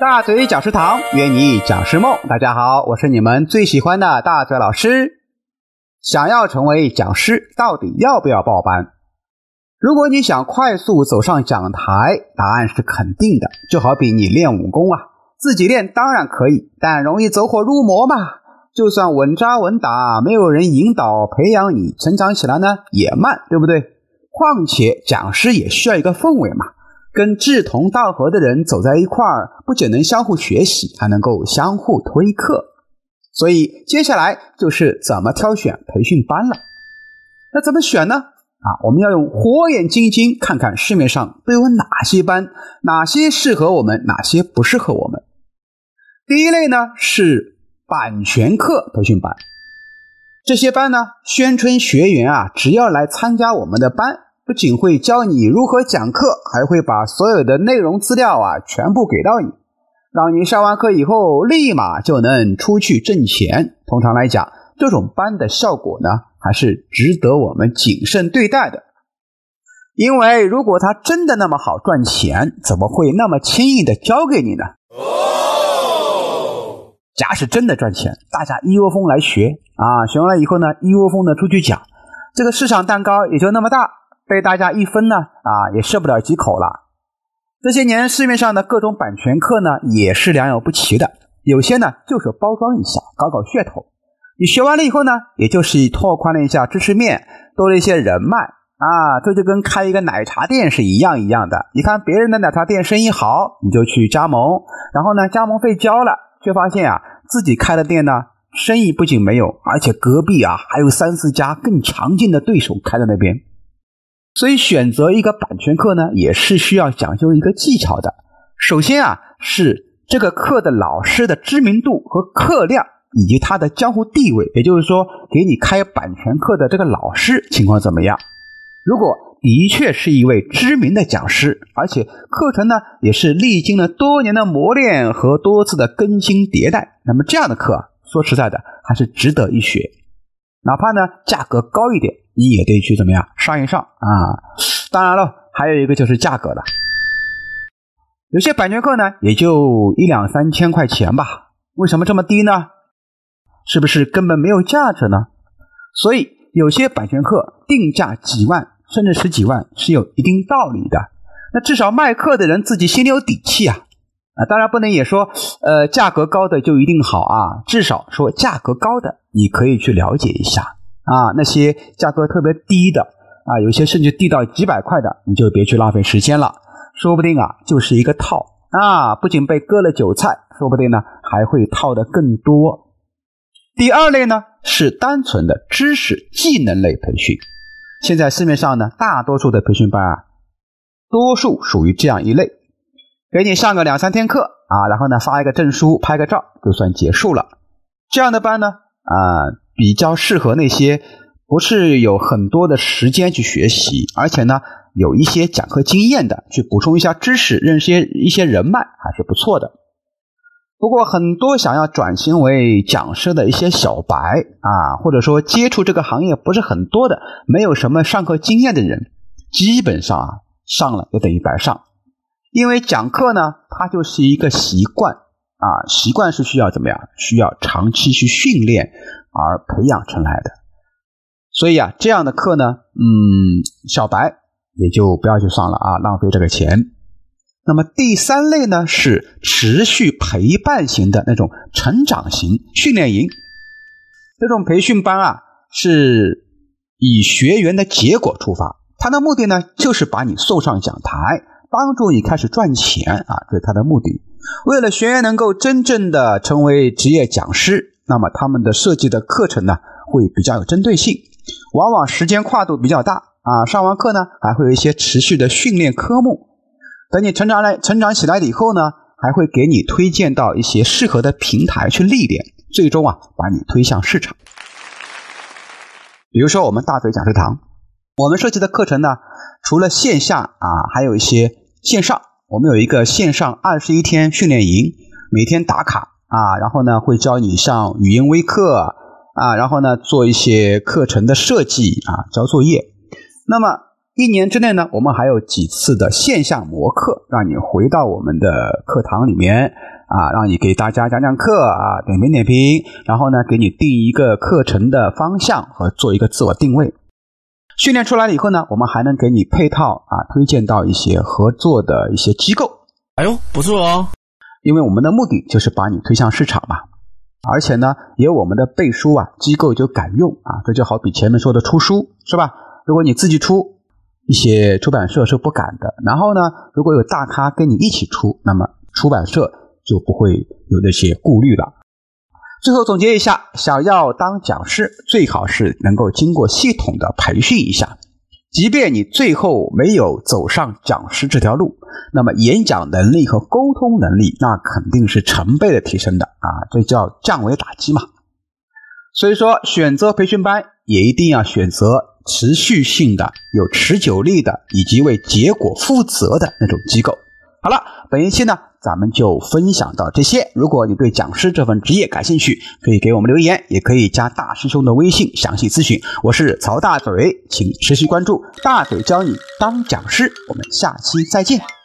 大嘴讲师堂，约你讲师梦。大家好，我是你们最喜欢的大嘴老师。想要成为讲师，到底要不要报班？如果你想快速走上讲台，答案是肯定的。就好比你练武功啊，自己练当然可以，但容易走火入魔嘛。就算稳扎稳打，没有人引导培养你成长起来呢，也慢，对不对？况且讲师也需要一个氛围嘛。跟志同道合的人走在一块儿，不仅能相互学习，还能够相互推课。所以接下来就是怎么挑选培训班了。那怎么选呢？啊，我们要用火眼金睛看看市面上都有哪些班，哪些适合我们，哪些不适合我们。第一类呢是版权课培训班，这些班呢宣称学员啊只要来参加我们的班。不仅会教你如何讲课，还会把所有的内容资料啊全部给到你，让你上完课以后立马就能出去挣钱。通常来讲，这种班的效果呢，还是值得我们谨慎对待的。因为如果他真的那么好赚钱，怎么会那么轻易的教给你呢？哦，假使真的赚钱，大家一窝蜂来学啊，学完了以后呢，一窝蜂的出去讲，这个市场蛋糕也就那么大。被大家一分呢，啊，也吃不了几口了。这些年市面上的各种版权课呢，也是良莠不齐的。有些呢就是包装一下，搞搞噱头。你学完了以后呢，也就是拓宽了一下知识面，多了一些人脉啊。这就跟开一个奶茶店是一样一样的。你看别人的奶茶店生意好，你就去加盟，然后呢，加盟费交了，却发现啊，自己开的店呢，生意不仅没有，而且隔壁啊还有三四家更强劲的对手开在那边。所以选择一个版权课呢，也是需要讲究一个技巧的。首先啊，是这个课的老师的知名度和课量，以及他的江湖地位。也就是说，给你开版权课的这个老师情况怎么样？如果的确是一位知名的讲师，而且课程呢也是历经了多年的磨练和多次的更新迭代，那么这样的课啊，说实在的，还是值得一学。哪怕呢价格高一点，你也得去怎么样上一上啊？当然了，还有一个就是价格了。有些版权课呢也就一两三千块钱吧，为什么这么低呢？是不是根本没有价值呢？所以有些版权课定价几万甚至十几万是有一定道理的。那至少卖课的人自己心里有底气啊。啊，当然不能也说，呃，价格高的就一定好啊。至少说价格高的，你可以去了解一下啊。那些价格特别低的啊，有些甚至低到几百块的，你就别去浪费时间了。说不定啊，就是一个套啊，不仅被割了韭菜，说不定呢还会套的更多。第二类呢是单纯的知识技能类培训，现在市面上呢大多数的培训班啊，多数属于这样一类。给你上个两三天课啊，然后呢发一个证书，拍个照就算结束了。这样的班呢，啊，比较适合那些不是有很多的时间去学习，而且呢有一些讲课经验的，去补充一下知识，认识一些人脉，还是不错的。不过很多想要转型为讲师的一些小白啊，或者说接触这个行业不是很多的，没有什么上课经验的人，基本上啊上了就等于白上。因为讲课呢，它就是一个习惯啊，习惯是需要怎么样？需要长期去训练而培养成来的。所以啊，这样的课呢，嗯，小白也就不要去上了啊，浪费这个钱。那么第三类呢，是持续陪伴型的那种成长型训练营。这种培训班啊，是以学员的结果出发，它的目的呢，就是把你送上讲台。帮助你开始赚钱啊，这是他的目的。为了学员能够真正的成为职业讲师，那么他们的设计的课程呢，会比较有针对性，往往时间跨度比较大啊。上完课呢，还会有一些持续的训练科目。等你成长来成长起来以后呢，还会给你推荐到一些适合的平台去历练，最终啊，把你推向市场。比如说我们大嘴讲师堂，我们设计的课程呢。除了线下啊，还有一些线上。我们有一个线上二十一天训练营，每天打卡啊，然后呢会教你上语音微课啊，然后呢做一些课程的设计啊，交作业。那么一年之内呢，我们还有几次的线下模课，让你回到我们的课堂里面啊，让你给大家讲讲课啊，点评点评，然后呢，给你定一个课程的方向和做一个自我定位。训练出来了以后呢，我们还能给你配套啊，推荐到一些合作的一些机构。哎呦，不错哦！因为我们的目的就是把你推向市场嘛，而且呢，有我们的背书啊，机构就敢用啊。这就好比前面说的出书是吧？如果你自己出，一些出版社是不敢的。然后呢，如果有大咖跟你一起出，那么出版社就不会有那些顾虑了。最后总结一下，想要当讲师，最好是能够经过系统的培训一下。即便你最后没有走上讲师这条路，那么演讲能力和沟通能力那肯定是成倍的提升的啊！这叫降维打击嘛。所以说，选择培训班也一定要选择持续性的、有持久力的，以及为结果负责的那种机构。好了，本期呢。咱们就分享到这些。如果你对讲师这份职业感兴趣，可以给我们留言，也可以加大师兄的微信详细咨询。我是曹大嘴，请持续关注大嘴教你当讲师。我们下期再见。